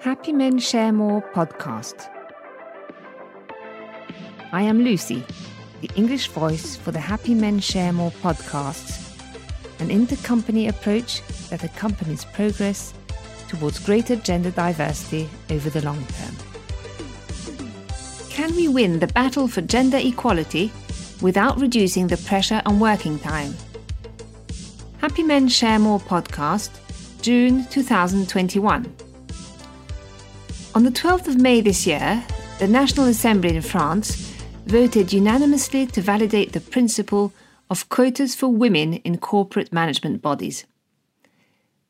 Happy Men Share More podcast. I am Lucy, the English voice for the Happy Men Share More podcast, an intercompany approach that accompanies progress towards greater gender diversity over the long term. Can we win the battle for gender equality without reducing the pressure on working time? Happy Men Share More podcast, June 2021. On the 12th of May this year, the National Assembly in France voted unanimously to validate the principle of quotas for women in corporate management bodies.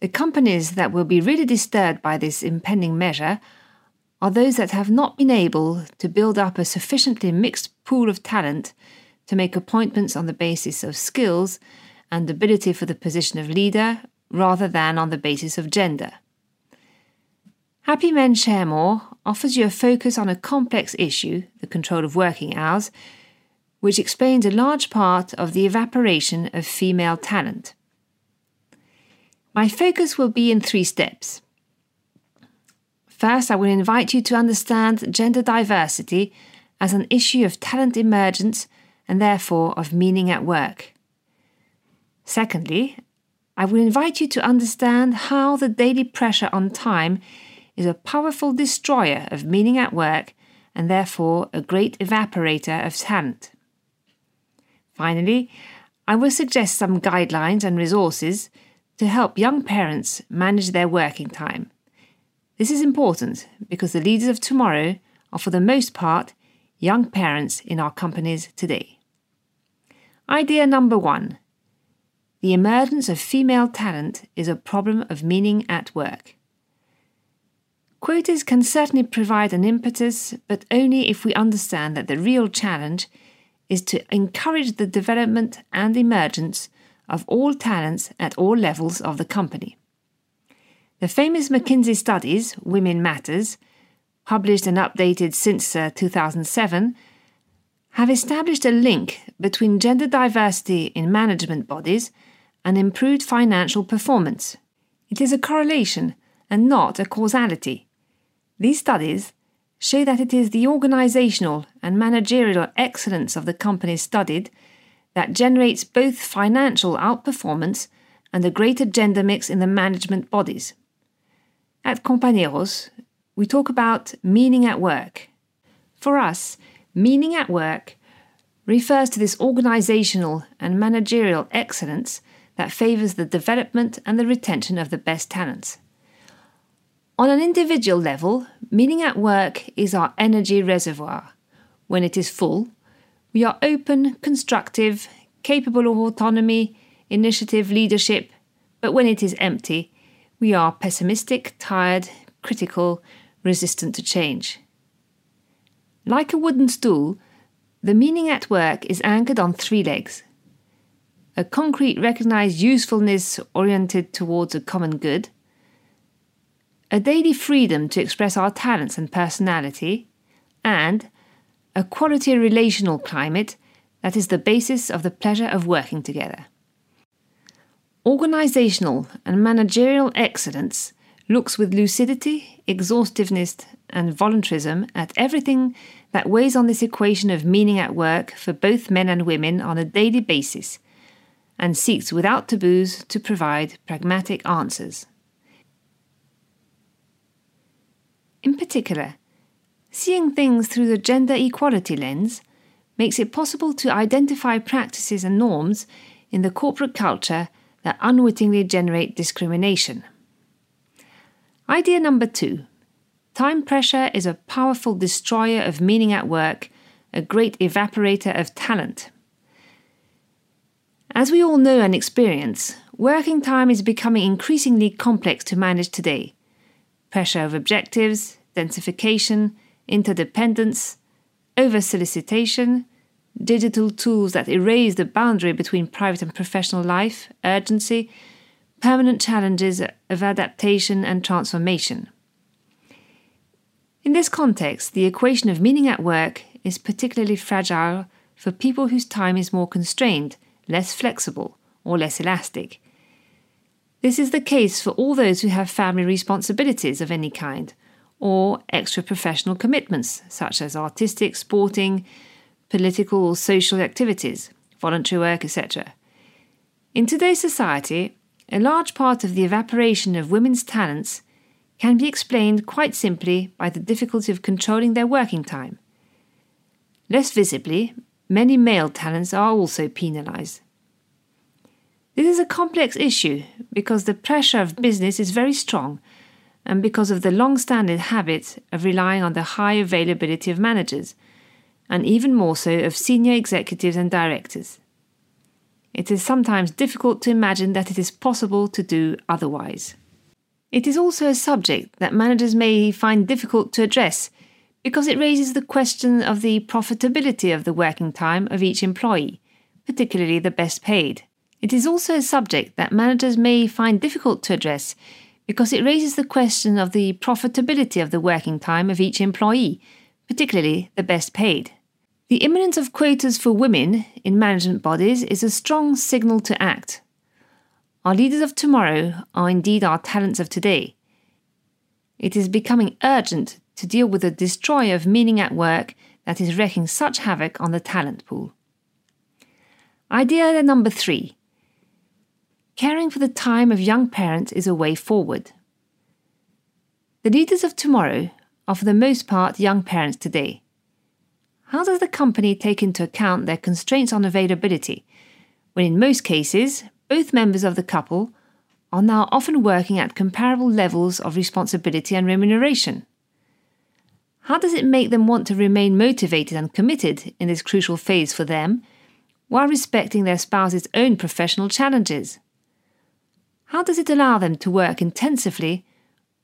The companies that will be really disturbed by this impending measure are those that have not been able to build up a sufficiently mixed pool of talent to make appointments on the basis of skills and ability for the position of leader rather than on the basis of gender. Happy Men Share More offers you a focus on a complex issue, the control of working hours, which explains a large part of the evaporation of female talent. My focus will be in three steps. First, I will invite you to understand gender diversity as an issue of talent emergence and therefore of meaning at work. Secondly, I will invite you to understand how the daily pressure on time is a powerful destroyer of meaning at work and therefore a great evaporator of talent. Finally, I will suggest some guidelines and resources to help young parents manage their working time. This is important because the leaders of tomorrow are, for the most part, young parents in our companies today. Idea number one the emergence of female talent is a problem of meaning at work. Quotas can certainly provide an impetus, but only if we understand that the real challenge is to encourage the development and emergence of all talents at all levels of the company. The famous McKinsey studies, Women Matters, published and updated since uh, 2007, have established a link between gender diversity in management bodies and improved financial performance. It is a correlation and not a causality. These studies show that it is the organizational and managerial excellence of the companies studied that generates both financial outperformance and a greater gender mix in the management bodies. At Companieros, we talk about meaning at work. For us, meaning at work refers to this organizational and managerial excellence that favors the development and the retention of the best talents. On an individual level, meaning at work is our energy reservoir. When it is full, we are open, constructive, capable of autonomy, initiative, leadership, but when it is empty, we are pessimistic, tired, critical, resistant to change. Like a wooden stool, the meaning at work is anchored on three legs a concrete recognized usefulness oriented towards a common good, a daily freedom to express our talents and personality, and a quality relational climate that is the basis of the pleasure of working together. Organizational and managerial excellence looks with lucidity, exhaustiveness, and voluntarism at everything that weighs on this equation of meaning at work for both men and women on a daily basis, and seeks without taboos to provide pragmatic answers. In particular, seeing things through the gender equality lens makes it possible to identify practices and norms in the corporate culture that unwittingly generate discrimination. Idea number two time pressure is a powerful destroyer of meaning at work, a great evaporator of talent. As we all know and experience, working time is becoming increasingly complex to manage today pressure of objectives, densification, interdependence, over solicitation, digital tools that erase the boundary between private and professional life, urgency, permanent challenges of adaptation and transformation. In this context, the equation of meaning at work is particularly fragile for people whose time is more constrained, less flexible, or less elastic, this is the case for all those who have family responsibilities of any kind, or extra professional commitments, such as artistic, sporting, political, or social activities, voluntary work, etc. In today's society, a large part of the evaporation of women's talents can be explained quite simply by the difficulty of controlling their working time. Less visibly, many male talents are also penalised. This is a complex issue because the pressure of business is very strong and because of the long standing habit of relying on the high availability of managers, and even more so of senior executives and directors. It is sometimes difficult to imagine that it is possible to do otherwise. It is also a subject that managers may find difficult to address because it raises the question of the profitability of the working time of each employee, particularly the best paid. It is also a subject that managers may find difficult to address because it raises the question of the profitability of the working time of each employee, particularly the best paid. The imminence of quotas for women in management bodies is a strong signal to act. Our leaders of tomorrow are indeed our talents of today. It is becoming urgent to deal with the destroyer of meaning at work that is wreaking such havoc on the talent pool. Idea number three caring for the time of young parents is a way forward. The leaders of tomorrow are for the most part young parents today. How does the company take into account their constraints on availability, when in most cases, both members of the couple are now often working at comparable levels of responsibility and remuneration? How does it make them want to remain motivated and committed in this crucial phase for them, while respecting their spouse's own professional challenges? How does it allow them to work intensively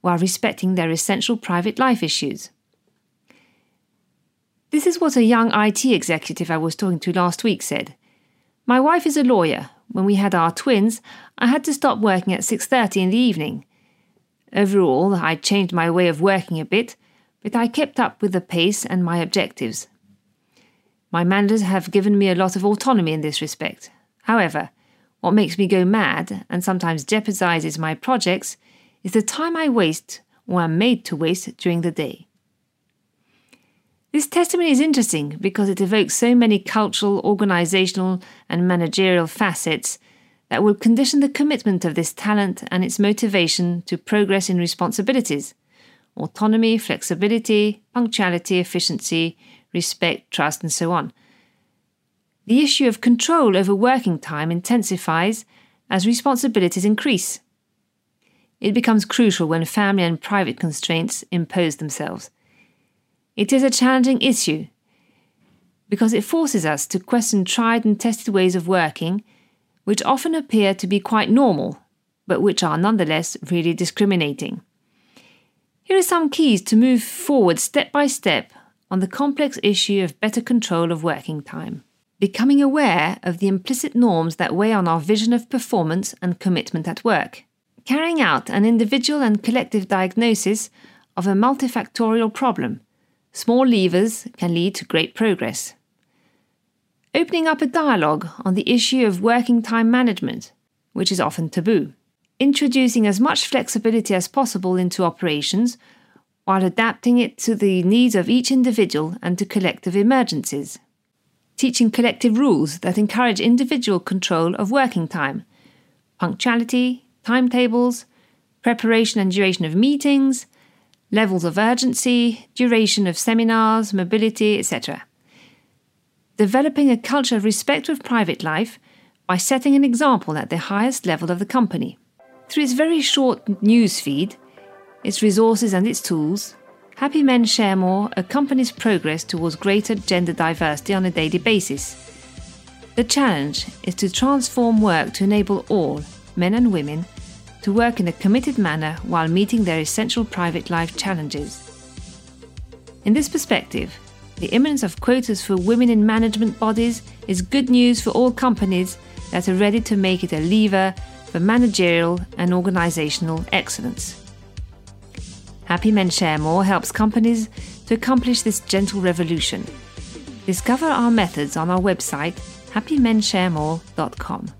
while respecting their essential private life issues? This is what a young IT executive I was talking to last week said. My wife is a lawyer. When we had our twins, I had to stop working at 6:30 in the evening. Overall, I changed my way of working a bit but I kept up with the pace and my objectives. My managers have given me a lot of autonomy in this respect. However, what makes me go mad and sometimes jeopardizes my projects is the time I waste or am made to waste during the day. This testimony is interesting because it evokes so many cultural, organizational, and managerial facets that will condition the commitment of this talent and its motivation to progress in responsibilities autonomy, flexibility, punctuality, efficiency, respect, trust, and so on. The issue of control over working time intensifies as responsibilities increase. It becomes crucial when family and private constraints impose themselves. It is a challenging issue because it forces us to question tried and tested ways of working, which often appear to be quite normal, but which are nonetheless really discriminating. Here are some keys to move forward step by step on the complex issue of better control of working time. Becoming aware of the implicit norms that weigh on our vision of performance and commitment at work. Carrying out an individual and collective diagnosis of a multifactorial problem. Small levers can lead to great progress. Opening up a dialogue on the issue of working time management, which is often taboo introducing as much flexibility as possible into operations while adapting it to the needs of each individual and to collective emergencies. Teaching collective rules that encourage individual control of working time, punctuality, timetables, preparation and duration of meetings, levels of urgency, duration of seminars, mobility, etc. Developing a culture of respect for private life by setting an example at the highest level of the company. Through its very short news feed, its resources and its tools, Happy Men Share More accompanies progress towards greater gender diversity on a daily basis. The challenge is to transform work to enable all, men and women, to work in a committed manner while meeting their essential private life challenges. In this perspective, the imminence of quotas for women in management bodies is good news for all companies that are ready to make it a lever for managerial and organizational excellence. Happy Men Share More helps companies to accomplish this gentle revolution. Discover our methods on our website happymensharemore.com.